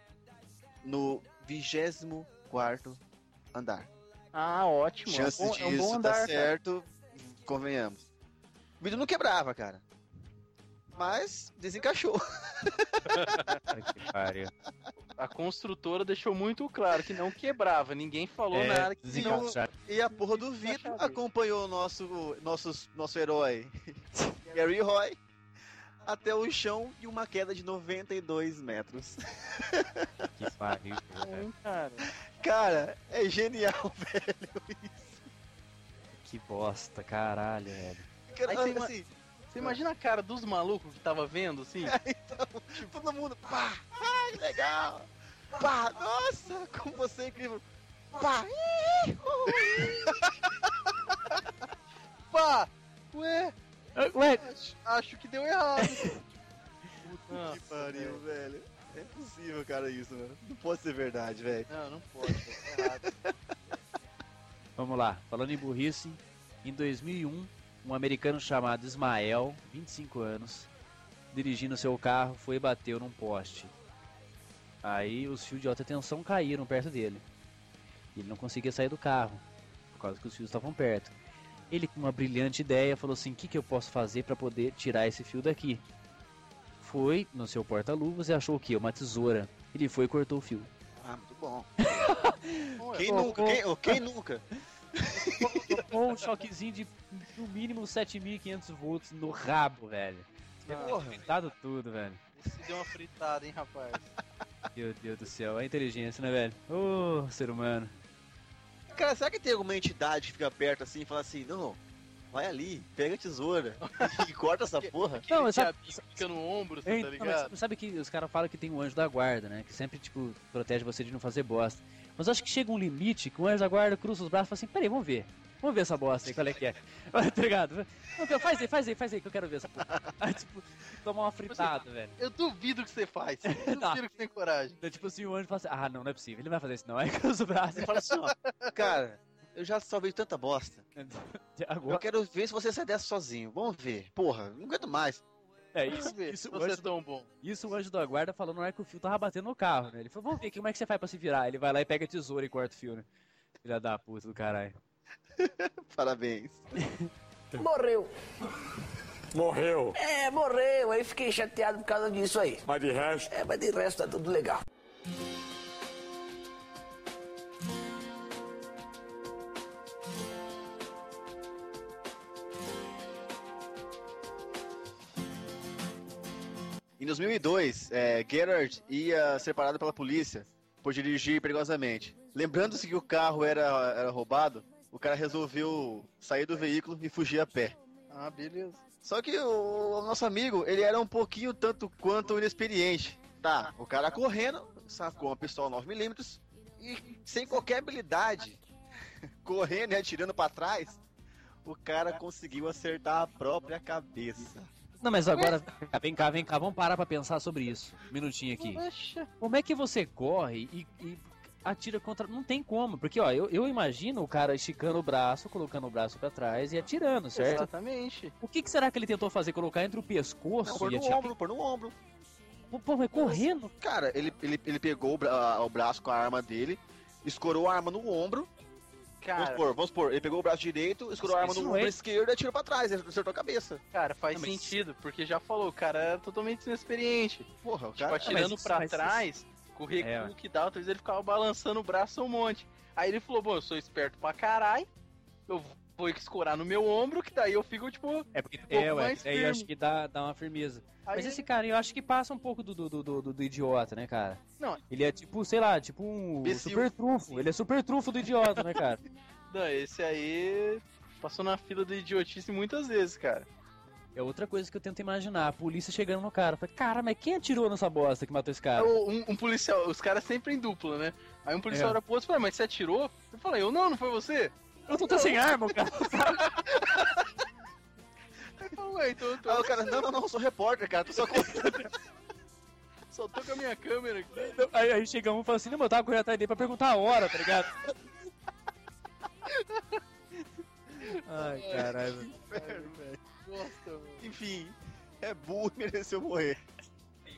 [SPEAKER 3] No 24 andar.
[SPEAKER 4] Ah, ótimo. É um bom, é um
[SPEAKER 3] disso
[SPEAKER 4] bom
[SPEAKER 3] tá
[SPEAKER 4] andar, cara.
[SPEAKER 3] certo, convenhamos. O vidro não quebrava, cara. Mas desencaixou.
[SPEAKER 4] A construtora deixou muito claro que não quebrava. Ninguém falou
[SPEAKER 2] É,
[SPEAKER 4] nada que não...
[SPEAKER 3] E a porra do vidro acompanhou o nosso, nosso, nosso herói, Gary Roy, até o chão de uma queda de 92 metros.
[SPEAKER 2] Que pariu. velho.
[SPEAKER 4] Cara.
[SPEAKER 3] Cara, é genial, velho.
[SPEAKER 2] Que bosta, caralho, velho.
[SPEAKER 3] Cara,
[SPEAKER 4] Aí uma-
[SPEAKER 3] assim,
[SPEAKER 4] Você imagina a cara dos malucos que tava vendo, assim?
[SPEAKER 3] então, todo mundo, pá, ai, legal. Pá, nossa, como você é incrível. Pá, ih,
[SPEAKER 4] Pá! Ué,
[SPEAKER 2] Ué,
[SPEAKER 4] acho, acho que deu errado. Puta
[SPEAKER 3] que pariu, velho. É impossível, cara, isso, mano. Não pode ser verdade, velho.
[SPEAKER 4] Não, não pode, tá errado.
[SPEAKER 2] vamos lá. Falando em burrice, em 2001, um americano chamado Ismael, 25 anos, dirigindo seu carro, foi e bateu num poste. Aí os fios de alta tensão caíram perto dele. Ele não conseguia sair do carro, por causa que os fios estavam perto. Ele, com uma brilhante ideia, falou assim: O que, que eu posso fazer para poder tirar esse fio daqui? Foi no seu porta-luvas e achou o quê? Uma tesoura. Ele foi e cortou o fio.
[SPEAKER 3] Ah, muito bom.
[SPEAKER 4] Ué,
[SPEAKER 3] Quem
[SPEAKER 2] Pô,
[SPEAKER 3] nunca?
[SPEAKER 2] pô.
[SPEAKER 3] Quem, oh, quem nunca?
[SPEAKER 2] Tomou um choquezinho de no mínimo 7500 volts no rabo, velho.
[SPEAKER 3] Porra.
[SPEAKER 2] Fritado tudo, velho.
[SPEAKER 4] Esse deu uma fritada, hein, rapaz?
[SPEAKER 2] Meu Deus do céu, a inteligência, né, velho? Ô, ser humano.
[SPEAKER 3] Cara, será que tem alguma entidade que fica perto assim e fala assim, não, vai ali, pega a tesoura e corta essa porra?
[SPEAKER 2] Não, mas sabe-
[SPEAKER 4] fica no ombro, você tá
[SPEAKER 2] não,
[SPEAKER 4] ligado?
[SPEAKER 2] sabe que os caras falam que tem um anjo da guarda, né? Que sempre, tipo, protege você de não fazer bosta. Mas eu acho que chega um limite que o anjo da guarda cruza os braços e fala assim, peraí, vamos ver. Vamos ver essa bosta aí, qual é que é. tá ligado? Faz aí, faz aí, faz aí, que eu quero ver essa porra. Aí, tipo, tomar uma fritada, velho.
[SPEAKER 4] Eu duvido que você faz. Eu
[SPEAKER 2] Não.
[SPEAKER 4] duvido que você tem coragem.
[SPEAKER 2] Então, tipo assim, o anjo fala assim, ah, não, não é possível, ele não vai fazer isso não. Aí cruza o braço e fala assim, ó,
[SPEAKER 3] Cara, eu já salvei tanta bosta.
[SPEAKER 2] agora...
[SPEAKER 3] Eu quero ver se você sai dessa sozinho. Vamos ver. Porra, não aguento mais.
[SPEAKER 2] É isso, isso,
[SPEAKER 4] você é
[SPEAKER 2] anjo,
[SPEAKER 4] tão bom.
[SPEAKER 2] isso o anjo da guarda falou na hora que o fio tava batendo no carro, né? Ele falou, vamos ver como é que você faz pra se virar. Ele vai lá e pega a tesoura e corta o fio, né? Filha da puta do caralho.
[SPEAKER 3] Parabéns.
[SPEAKER 5] Morreu.
[SPEAKER 6] Morreu.
[SPEAKER 5] É, morreu. Aí fiquei chateado por causa disso aí.
[SPEAKER 6] Mas de resto,
[SPEAKER 5] É, mas de resto tá tudo legal.
[SPEAKER 3] Em 2002, é, Gerard ia ser parado pela polícia por dirigir perigosamente. Lembrando-se que o carro era, era roubado, o cara resolveu sair do veículo e fugir a pé.
[SPEAKER 4] Ah, beleza.
[SPEAKER 3] Só que o, o nosso amigo, ele era um pouquinho tanto quanto inexperiente. Tá, o cara correndo, sacou uma pistola 9mm e sem qualquer habilidade, correndo e atirando pra trás, o cara conseguiu acertar a própria cabeça.
[SPEAKER 2] Não, mas agora, vem cá, vem cá, vamos parar pra pensar sobre isso. Um minutinho aqui.
[SPEAKER 4] Poxa.
[SPEAKER 2] Como é que você corre e, e atira contra. Não tem como, porque ó, eu, eu imagino o cara esticando o braço, colocando o braço pra trás e atirando, certo?
[SPEAKER 4] Exatamente.
[SPEAKER 2] O que, que será que ele tentou fazer? Colocar entre o pescoço
[SPEAKER 3] Não, pôr
[SPEAKER 2] e
[SPEAKER 3] no
[SPEAKER 2] atirar?
[SPEAKER 3] ombro, pôr no ombro.
[SPEAKER 2] Pô, mas correndo?
[SPEAKER 3] Cara, ele, ele, ele pegou o, bra- o braço com a arma dele, escorou a arma no ombro. Vamos
[SPEAKER 4] Cara,
[SPEAKER 3] supor, vamos supor, ele pegou o braço direito, escorou a arma no ombro
[SPEAKER 2] é-
[SPEAKER 3] esquerdo e atirou pra trás, ele acertou a cabeça.
[SPEAKER 4] cara, faz
[SPEAKER 2] Não, mas-
[SPEAKER 4] sentido, porque já falou, o cara era totalmente inexperiente.
[SPEAKER 3] Porra, o
[SPEAKER 4] Tipo,
[SPEAKER 3] cara.
[SPEAKER 4] atirando
[SPEAKER 2] isso-
[SPEAKER 4] pra
[SPEAKER 2] mas isso-
[SPEAKER 4] trás, com o recuo
[SPEAKER 2] É,
[SPEAKER 4] que dá, talvez ele ficava balançando o braço um monte. Aí ele falou, bom, eu sou esperto pra caralho, eu vou escorar no meu ombro, que daí eu fico, tipo...
[SPEAKER 2] É porque
[SPEAKER 4] pouco
[SPEAKER 2] é, ué,
[SPEAKER 4] mais
[SPEAKER 2] aí eu acho que dá, dá uma firmeza.
[SPEAKER 4] Aí
[SPEAKER 2] Mas esse cara, eu acho que passa um pouco do, do, do, do, do idiota, né, cara?
[SPEAKER 4] Não.
[SPEAKER 2] Ele é tipo, sei lá, tipo um
[SPEAKER 3] Imbecil.
[SPEAKER 2] super trufo. Ele é super trufo do idiota, né, cara?
[SPEAKER 4] Não, esse aí passou na fila do idiotice muitas vezes, cara.
[SPEAKER 2] É outra coisa que eu tento imaginar. A polícia chegando no cara. Falei, cara, mas quem atirou nessa bosta que matou esse cara?
[SPEAKER 4] Um, um policial, os caras sempre em dupla, né? Aí um policial
[SPEAKER 2] É.
[SPEAKER 4] olha pro outro e fala, mas você atirou? Eu falei, eu não, não foi você?
[SPEAKER 2] Eu tô, tô sem arma, cara.
[SPEAKER 4] Aí falou, ué, então eu tô,
[SPEAKER 3] Aí o cara, não, não, não, eu sou repórter, cara, tô só contando.
[SPEAKER 4] só tô com a minha câmera aqui.
[SPEAKER 2] Aí, aí chega um e fala assim, não, eu tava correndo atrás dele pra perguntar a hora, tá ligado? Ai, caralho.
[SPEAKER 4] Nossa, mano.
[SPEAKER 3] Enfim, é burro e mereceu morrer.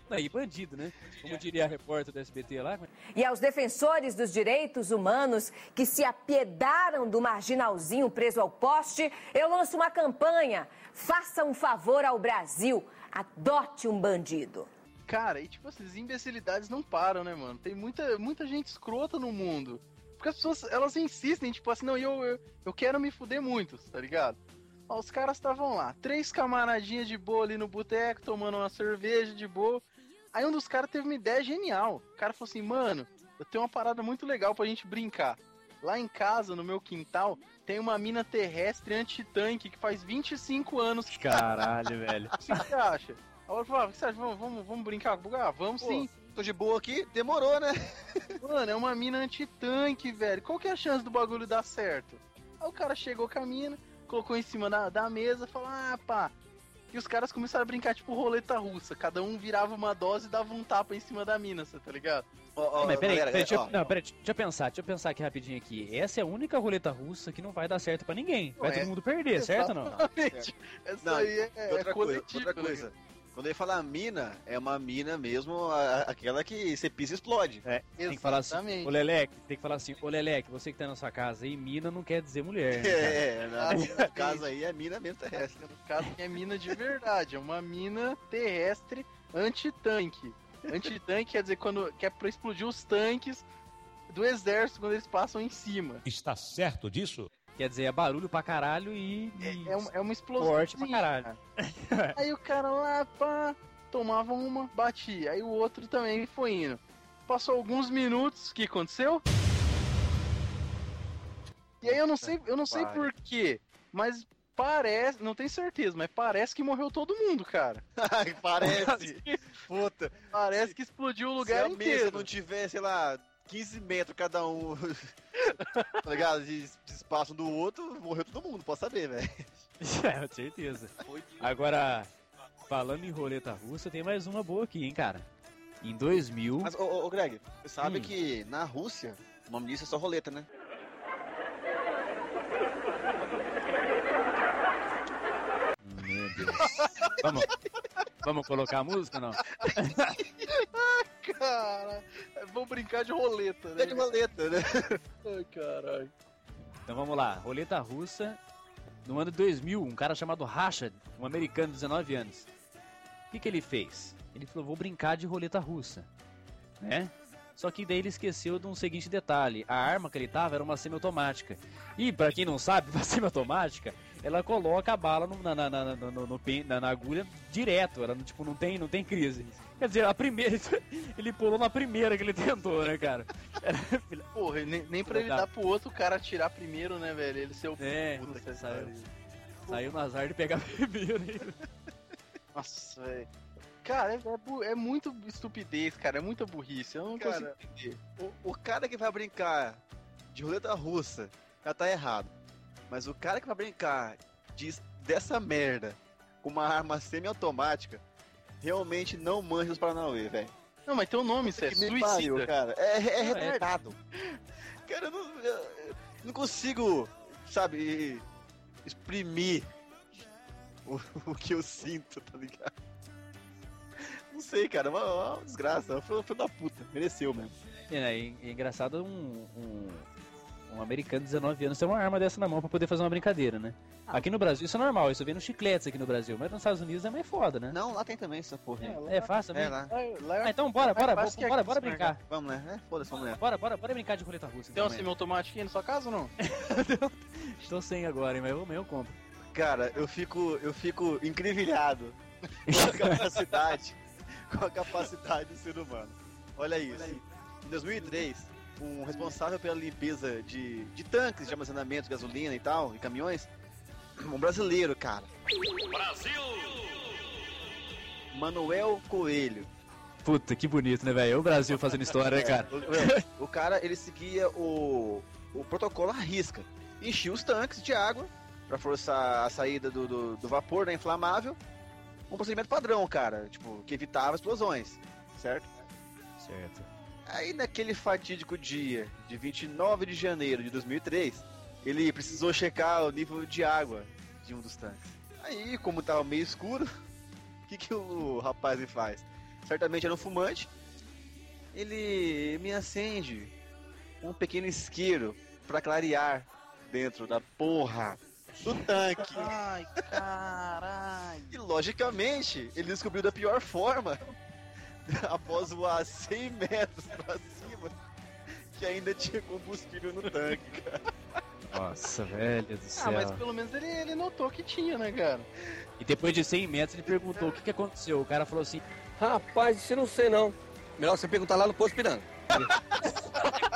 [SPEAKER 2] Aí, bandido, né? Como diria a repórter do SBT lá.
[SPEAKER 11] E aos defensores dos direitos humanos que se apiedaram do marginalzinho preso ao poste, eu lanço uma campanha. Faça um favor ao Brasil. Adote um bandido.
[SPEAKER 4] Cara, e tipo, essas imbecilidades não param, né, mano? Tem muita, muita gente escrota no mundo. Porque as pessoas, elas insistem, tipo assim, não, eu, eu, eu quero me fuder muito, tá ligado? Ó, os caras estavam lá, três camaradinhas de boa ali no boteco, tomando uma cerveja de boa. Aí um dos caras teve uma ideia genial. O cara falou assim, mano, eu tenho uma parada muito legal pra gente brincar. Lá em casa, no meu quintal, tem uma mina terrestre anti-tanque que faz 25 anos que
[SPEAKER 2] Caralho, velho.
[SPEAKER 4] O que você acha? Aí eu falei, ah, o que você acha? Vamos, vamos, vamos brincar? Ah, vamos
[SPEAKER 3] Pô,
[SPEAKER 4] sim.
[SPEAKER 3] Tô de boa aqui, demorou, né?
[SPEAKER 4] Mano, é uma mina anti-tanque, velho. Qual que é a chance do bagulho dar certo? Aí o cara chegou com a mina, colocou em cima da, da mesa, falou, ah, pá. E os caras começaram a brincar tipo roleta russa. Cada um virava uma dose e dava um tapa em cima da mina, você tá ligado?
[SPEAKER 3] Ó, ó,
[SPEAKER 2] Mas peraí,
[SPEAKER 3] galera,
[SPEAKER 2] peraí, deixa, eu- não, peraí, deixa eu pensar, deixa eu pensar aqui rapidinho aqui. Essa é a única roleta russa que não vai dar certo pra ninguém. Vai
[SPEAKER 3] Não, é-
[SPEAKER 2] todo mundo perder, certo ou não?
[SPEAKER 4] Exatamente. Essa
[SPEAKER 3] Não,
[SPEAKER 4] aí é,
[SPEAKER 3] E
[SPEAKER 4] é
[SPEAKER 3] outra coisa,
[SPEAKER 4] coletiva,
[SPEAKER 3] outra
[SPEAKER 4] né,
[SPEAKER 3] coisa. Quando ele fala mina, é uma mina mesmo, a- aquela que você pisa e explode.
[SPEAKER 2] É, tem que falar assim,
[SPEAKER 4] Exatamente.
[SPEAKER 2] ô Leleque, tem que falar assim, ô Leleque, você que tá na sua casa aí, mina não quer dizer mulher. né?
[SPEAKER 3] É, na casa aí é mina mesmo terrestre.
[SPEAKER 4] No caso, é mina de verdade. É uma mina terrestre anti-tanque. Anti-tanque quer dizer quando que é pra explodir os tanques do exército quando eles passam em cima.
[SPEAKER 12] Está certo disso?
[SPEAKER 2] Quer dizer, é barulho pra caralho e. e
[SPEAKER 4] É, um- é uma explosão.
[SPEAKER 2] forte pra caralho.
[SPEAKER 4] Aí o cara lá, pá, tomava uma, batia. Aí o outro também foi indo. Passou alguns minutos, o que aconteceu? E aí eu não sei, eu não sei por quê, mas parece, não tenho certeza, mas parece que morreu todo mundo, cara.
[SPEAKER 3] Ai, parece. Puta.
[SPEAKER 4] Parece que explodiu o
[SPEAKER 3] Se
[SPEAKER 4] lugar
[SPEAKER 3] a mesa
[SPEAKER 4] inteiro.
[SPEAKER 3] não tiver, sei lá, 15 metros cada um, tá ligado? De de espaço um do outro, morreu todo mundo, pode saber, velho.
[SPEAKER 2] É, com certeza. Agora, falando em roleta russa, tem mais uma boa aqui, hein, cara. Em 2000.
[SPEAKER 3] Mas, ô, ô, Greg, você sabe
[SPEAKER 2] Hum.
[SPEAKER 3] que na Rússia, o nome disso é só roleta, né?
[SPEAKER 2] Meu Deus. Vamos, vamos colocar a música ou não?
[SPEAKER 4] Cara, vamos brincar de roleta, né?
[SPEAKER 3] É de roleta, né?
[SPEAKER 4] Ai, caralho.
[SPEAKER 2] Então vamos lá, roleta russa. No ano de 2000, um cara chamado Rashad, um americano de 19 anos. O que, que ele fez? Ele falou: vou brincar de roleta russa. Né? Só que daí ele esqueceu de um seguinte detalhe: a arma que ele tava era uma semiautomática. E pra quem não sabe, uma semiautomática, ela coloca a bala no- na, na, na, no- no- na- na agulha direto. Ela tipo, não, tem, não tem crise. Quer dizer, a primeira. Ele pulou na primeira que ele tentou, né, cara? Era-
[SPEAKER 4] Porra, nem, nem pra ele dar pro outro cara atirar primeiro, né, velho? Ele ser o
[SPEAKER 2] É,
[SPEAKER 4] puta que
[SPEAKER 2] saiu, saiu no azar de pegar primeiro. né?
[SPEAKER 4] Nossa, velho. Cara, é, é é muito estupidez, cara. É muita burrice. Eu não
[SPEAKER 3] Cara,
[SPEAKER 4] consigo entender.
[SPEAKER 3] O, o cara que vai brincar de roleta russa já tá errado. Mas o cara que vai brincar de, dessa merda com uma arma semiautomática realmente não manja os Paranauê, velho.
[SPEAKER 4] Não, mas tem um nome, isso é suicida.
[SPEAKER 3] pariu, cara. É, é
[SPEAKER 2] é-
[SPEAKER 3] retardado. Cara, eu não, eu- não consigo, sabe, exprimir o, o que eu sinto, tá ligado? Não sei, cara, uma, uma desgraça. Foi filho da puta, mereceu mesmo.
[SPEAKER 2] É, e engraçado um, um, um americano de 19 anos ter uma arma dessa na mão pra poder fazer uma brincadeira, né? Aqui no Brasil isso é normal, isso vem nos chicletes aqui no Brasil, mas nos Estados Unidos é mais foda, né?
[SPEAKER 3] Não, lá tem também essa porra. aí.
[SPEAKER 2] É fácil
[SPEAKER 3] É
[SPEAKER 2] também.
[SPEAKER 3] lá.
[SPEAKER 4] Lá- lá é-
[SPEAKER 2] Ah, então bora, bora, bora,
[SPEAKER 4] aqui,
[SPEAKER 2] bora
[SPEAKER 4] se
[SPEAKER 2] brincar.
[SPEAKER 3] Vamos, né? É, Foda-se, vamos, né?
[SPEAKER 2] Bora, bora, bora brincar de roleta russa.
[SPEAKER 4] Tem um
[SPEAKER 2] Então,
[SPEAKER 4] semiautomático aí na sua casa ou não?
[SPEAKER 2] Tô sem agora, hein, mas eu, eu compro.
[SPEAKER 3] Cara, eu fico, eu fico encrivilhado com a capacidade, com a capacidade do ser humano. Olha isso. Em 2003, um responsável pela limpeza de, de tanques de armazenamento, gasolina e tal, e caminhões, Um brasileiro, cara.
[SPEAKER 12] Brasil!
[SPEAKER 3] Manuel Coelho.
[SPEAKER 2] Puta, que bonito, né, velho? O Brasil fazendo história, né, cara?
[SPEAKER 3] O, o cara, ele seguia o, o protocolo à risca. Enchia os tanques de água para forçar a saída do, do, do vapor né, inflamável. Um procedimento padrão, cara. Tipo, que evitava explosões. Certo?
[SPEAKER 2] Certo.
[SPEAKER 3] Aí naquele fatídico dia de 29 de janeiro de 2003, ele precisou checar o nível de água de um dos tanques. Aí, como tava meio escuro, o que, que o rapaz me faz? Certamente era um fumante. Ele me acende um pequeno isqueiro para clarear dentro da porra do tanque.
[SPEAKER 4] Ai, caralho.
[SPEAKER 3] E logicamente, ele descobriu da pior forma após voar 100 metros pra cima que ainda tinha combustível no tanque, cara.
[SPEAKER 2] Nossa, velho do céu.
[SPEAKER 4] Ah, mas pelo menos ele, ele notou que tinha, né, cara?
[SPEAKER 2] E depois de 100 metros ele perguntou o que, que aconteceu. O cara falou assim:
[SPEAKER 13] Rapaz, isso eu não sei não. Melhor você perguntar lá no posto Piranga.